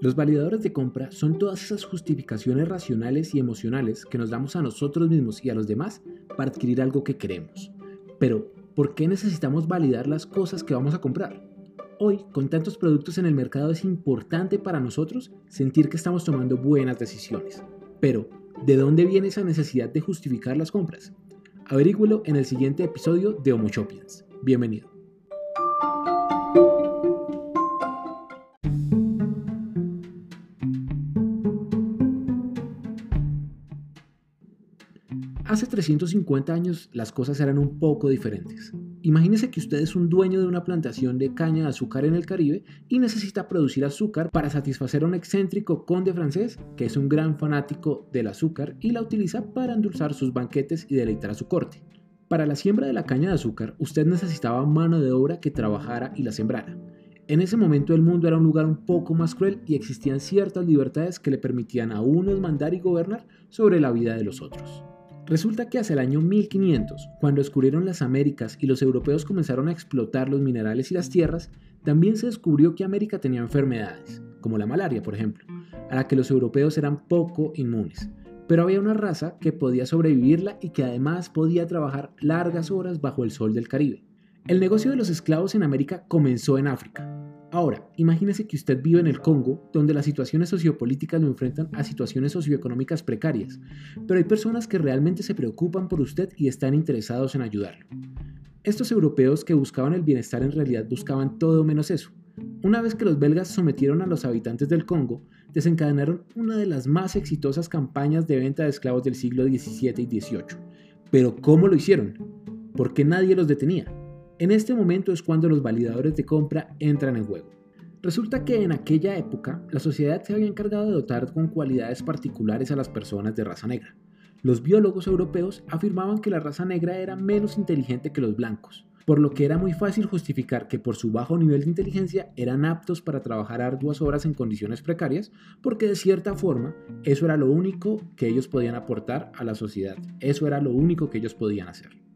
Los validadores de compra son todas esas justificaciones racionales y emocionales que nos damos a nosotros mismos y a los demás para adquirir algo que queremos. Pero, ¿por qué necesitamos validar las cosas que vamos a comprar? Hoy, con tantos productos en el mercado, es importante para nosotros sentir que estamos tomando buenas decisiones. Pero, ¿de dónde viene esa necesidad de justificar las compras? Averígüelo en el siguiente episodio de Homo. Bienvenido. Hace 350 años las cosas eran un poco diferentes. Imagínese que usted es un dueño de una plantación de caña de azúcar en el Caribe y necesita producir azúcar para satisfacer a un excéntrico conde francés que es un gran fanático del azúcar y la utiliza para endulzar sus banquetes y deleitar a su corte. Para la siembra de la caña de azúcar, usted necesitaba mano de obra que trabajara y la sembrara. En ese momento el mundo era un lugar un poco más cruel y existían ciertas libertades que le permitían a unos mandar y gobernar sobre la vida de los otros. Resulta que hacia el año 1500, cuando descubrieron las Américas y los europeos comenzaron a explotar los minerales y las tierras, también se descubrió que América tenía enfermedades, como la malaria por ejemplo, a la que los europeos eran poco inmunes. Pero había una raza que podía sobrevivirla y que además podía trabajar largas horas bajo el sol del Caribe. El negocio de los esclavos en América comenzó en África, Ahora, imagínese que usted vive en el Congo, donde las situaciones sociopolíticas lo enfrentan a situaciones socioeconómicas precarias, pero hay personas que realmente se preocupan por usted y están interesados en ayudarlo. Estos europeos que buscaban el bienestar en realidad buscaban todo menos eso. Una vez que los belgas sometieron a los habitantes del Congo, desencadenaron una de las más exitosas campañas de venta de esclavos del siglo XVII y XVIII. Pero ¿cómo lo hicieron? ¿Por qué nadie los detenía? En este momento es cuando los validadores de compra entran en juego. Resulta que en aquella época la sociedad se había encargado de dotar con cualidades particulares a las personas de raza negra. Los biólogos europeos afirmaban que la raza negra era menos inteligente que los blancos, por lo que era muy fácil justificar que por su bajo nivel de inteligencia eran aptos para trabajar arduas horas en condiciones precarias, porque de cierta forma eso era lo único que ellos podían aportar a la sociedad, eso era lo único que ellos podían hacer.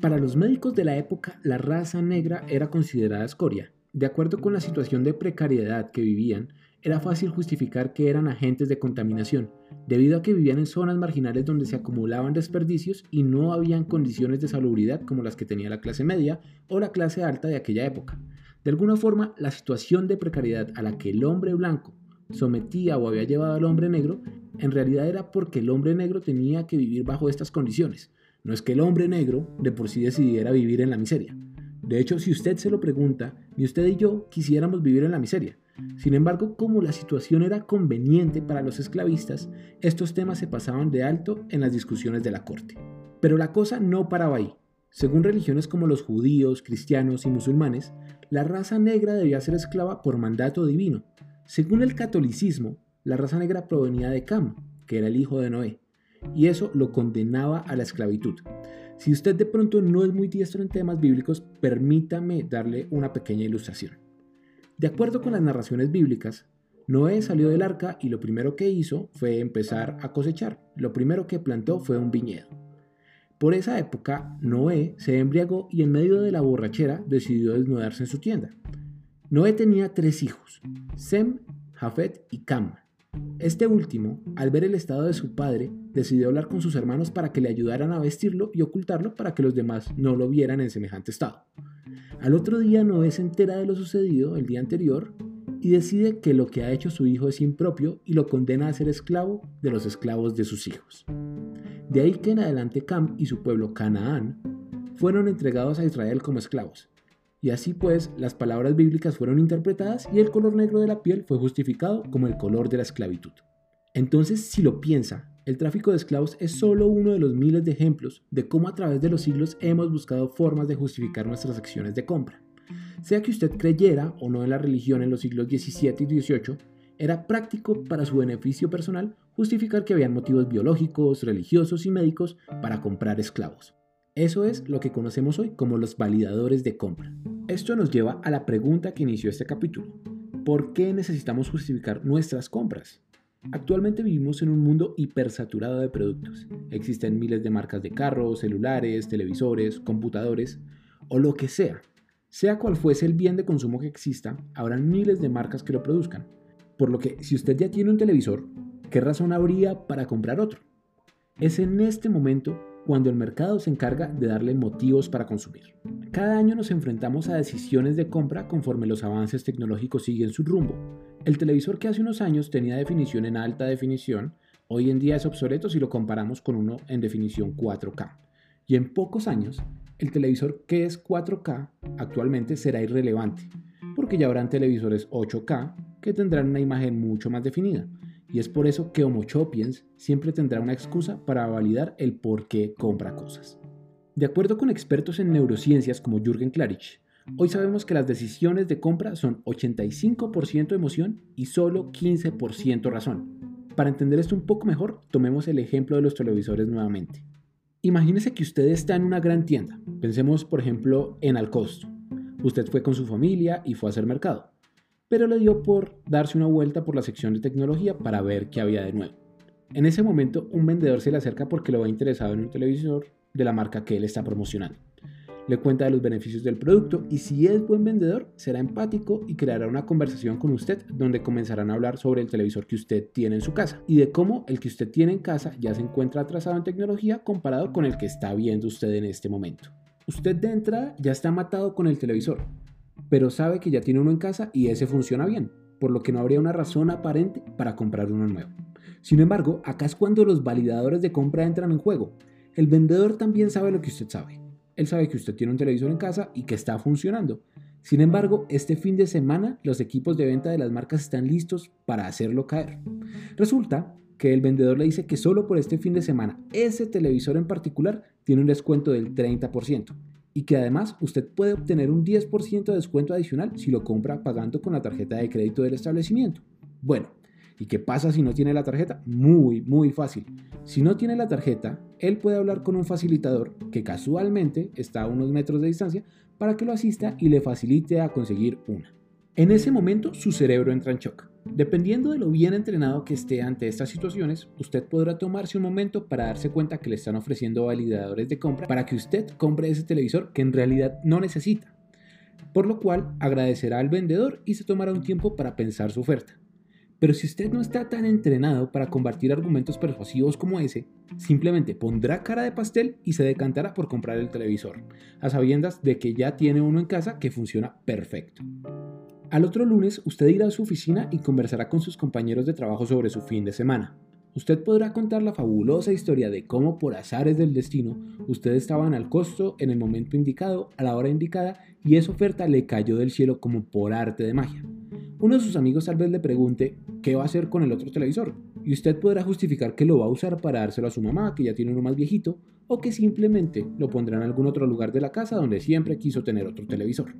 Para los médicos de la época, la raza negra era considerada escoria. De acuerdo con la situación de precariedad que vivían, era fácil justificar que eran agentes de contaminación, debido a que vivían en zonas marginales donde se acumulaban desperdicios y no habían condiciones de salubridad como las que tenía la clase media o la clase alta de aquella época. De alguna forma, la situación de precariedad a la que el hombre blanco sometía o había llevado al hombre negro, en realidad era porque el hombre negro tenía que vivir bajo estas condiciones, no es que el hombre negro de por sí decidiera vivir en la miseria. De hecho, si usted se lo pregunta, ni usted y yo quisiéramos vivir en la miseria. Sin embargo, como la situación era conveniente para los esclavistas, estos temas se pasaban de alto en las discusiones de la corte. Pero la cosa no paraba ahí. Según religiones como los judíos, cristianos y musulmanes, la raza negra debía ser esclava por mandato divino. Según el catolicismo, la raza negra provenía de Cam, que era el hijo de Noé y eso lo condenaba a la esclavitud. Si usted de pronto no es muy diestro en temas bíblicos, permítame darle una pequeña ilustración. De acuerdo con las narraciones bíblicas, Noé salió del arca y lo primero que hizo fue empezar a cosechar. Lo primero que plantó fue un viñedo. Por esa época, Noé se embriagó y en medio de la borrachera decidió desnudarse en su tienda. Noé tenía tres hijos, Sem, Jafet y Cam. Este último, al ver el estado de su padre, decidió hablar con sus hermanos para que le ayudaran a vestirlo y ocultarlo para que los demás no lo vieran en semejante estado. Al otro día Noé se entera de lo sucedido el día anterior y decide que lo que ha hecho su hijo es impropio y lo condena a ser esclavo de los esclavos de sus hijos. De ahí que en adelante Cam y su pueblo Canaán fueron entregados a Israel como esclavos, y así pues, las palabras bíblicas fueron interpretadas y el color negro de la piel fue justificado como el color de la esclavitud. Entonces, si lo piensa, el tráfico de esclavos es solo uno de los miles de ejemplos de cómo a través de los siglos hemos buscado formas de justificar nuestras acciones de compra. Sea que usted creyera o no en la religión en los siglos XVII y XVIII, era práctico para su beneficio personal justificar que habían motivos biológicos, religiosos y médicos para comprar esclavos. Eso es lo que conocemos hoy como los validadores de compra. Esto nos lleva a la pregunta que inició este capítulo. ¿Por qué necesitamos justificar nuestras compras? Actualmente vivimos en un mundo hipersaturado de productos. Existen miles de marcas de carros, celulares, televisores, computadores o lo que sea. Sea cual fuese el bien de consumo que exista, habrán miles de marcas que lo produzcan. Por lo que si usted ya tiene un televisor, ¿qué razón habría para comprar otro? Es en este momento cuando el mercado se encarga de darle motivos para consumir. Cada año nos enfrentamos a decisiones de compra conforme los avances tecnológicos siguen su rumbo. El televisor que hace unos años tenía definición en alta definición, hoy en día es obsoleto si lo comparamos con uno en definición 4K. Y en pocos años, el televisor que es 4K actualmente será irrelevante, porque ya habrán televisores 8K que tendrán una imagen mucho más definida y es por eso que Homo Chopiens siempre tendrá una excusa para validar el por qué compra cosas. De acuerdo con expertos en neurociencias como Jürgen Klarich, hoy sabemos que las decisiones de compra son 85% emoción y solo 15% razón. Para entender esto un poco mejor, tomemos el ejemplo de los televisores nuevamente. Imagínese que usted está en una gran tienda. Pensemos, por ejemplo, en Alcosto. Usted fue con su familia y fue a hacer mercado pero le dio por darse una vuelta por la sección de tecnología para ver qué había de nuevo. En ese momento, un vendedor se le acerca porque lo va interesado en un televisor de la marca que él está promocionando. Le cuenta de los beneficios del producto y si es buen vendedor, será empático y creará una conversación con usted donde comenzarán a hablar sobre el televisor que usted tiene en su casa y de cómo el que usted tiene en casa ya se encuentra atrasado en tecnología comparado con el que está viendo usted en este momento. Usted de entrada ya está matado con el televisor, pero sabe que ya tiene uno en casa y ese funciona bien, por lo que no habría una razón aparente para comprar uno nuevo. Sin embargo, acá es cuando los validadores de compra entran en juego. El vendedor también sabe lo que usted sabe. Él sabe que usted tiene un televisor en casa y que está funcionando. Sin embargo, este fin de semana los equipos de venta de las marcas están listos para hacerlo caer. Resulta que el vendedor le dice que solo por este fin de semana ese televisor en particular tiene un descuento del 30% y que además usted puede obtener un 10% de descuento adicional si lo compra pagando con la tarjeta de crédito del establecimiento. Bueno, ¿y qué pasa si no tiene la tarjeta? Muy, muy fácil. Si no tiene la tarjeta, él puede hablar con un facilitador que casualmente está a unos metros de distancia para que lo asista y le facilite a conseguir una. En ese momento su cerebro entra en shock. Dependiendo de lo bien entrenado que esté ante estas situaciones, usted podrá tomarse un momento para darse cuenta que le están ofreciendo validadores de compra para que usted compre ese televisor que en realidad no necesita. Por lo cual agradecerá al vendedor y se tomará un tiempo para pensar su oferta. Pero si usted no está tan entrenado para combatir argumentos persuasivos como ese, simplemente pondrá cara de pastel y se decantará por comprar el televisor, a sabiendas de que ya tiene uno en casa que funciona perfecto. Al otro lunes usted irá a su oficina y conversará con sus compañeros de trabajo sobre su fin de semana. Usted podrá contar la fabulosa historia de cómo por azares del destino usted estaba al costo en el momento indicado, a la hora indicada, y esa oferta le cayó del cielo como por arte de magia. Uno de sus amigos tal vez le pregunte qué va a hacer con el otro televisor, y usted podrá justificar que lo va a usar para dárselo a su mamá, que ya tiene uno más viejito, o que simplemente lo pondrá en algún otro lugar de la casa donde siempre quiso tener otro televisor.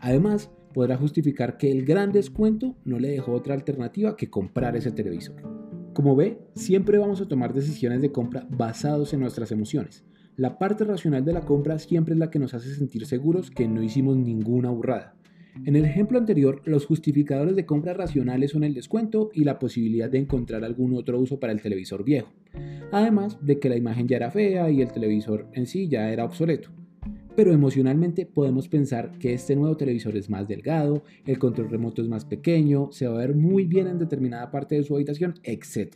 Además, podrá justificar que el gran descuento no le dejó otra alternativa que comprar ese televisor. Como ve, siempre vamos a tomar decisiones de compra basados en nuestras emociones. La parte racional de la compra siempre es la que nos hace sentir seguros que no hicimos ninguna burrada. En el ejemplo anterior, los justificadores de compra racionales son el descuento y la posibilidad de encontrar algún otro uso para el televisor viejo, además de que la imagen ya era fea y el televisor en sí ya era obsoleto pero emocionalmente podemos pensar que este nuevo televisor es más delgado, el control remoto es más pequeño, se va a ver muy bien en determinada parte de su habitación, etc.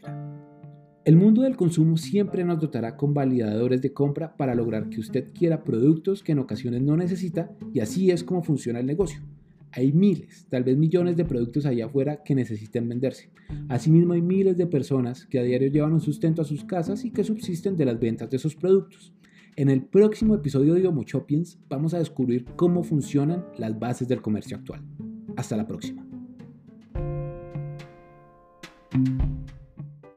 El mundo del consumo siempre nos dotará con validadores de compra para lograr que usted quiera productos que en ocasiones no necesita y así es como funciona el negocio. Hay miles, tal vez millones de productos allá afuera que necesiten venderse. Asimismo hay miles de personas que a diario llevan un sustento a sus casas y que subsisten de las ventas de esos productos. En el próximo episodio de Homo Chopiens vamos a descubrir cómo funcionan las bases del comercio actual. Hasta la próxima.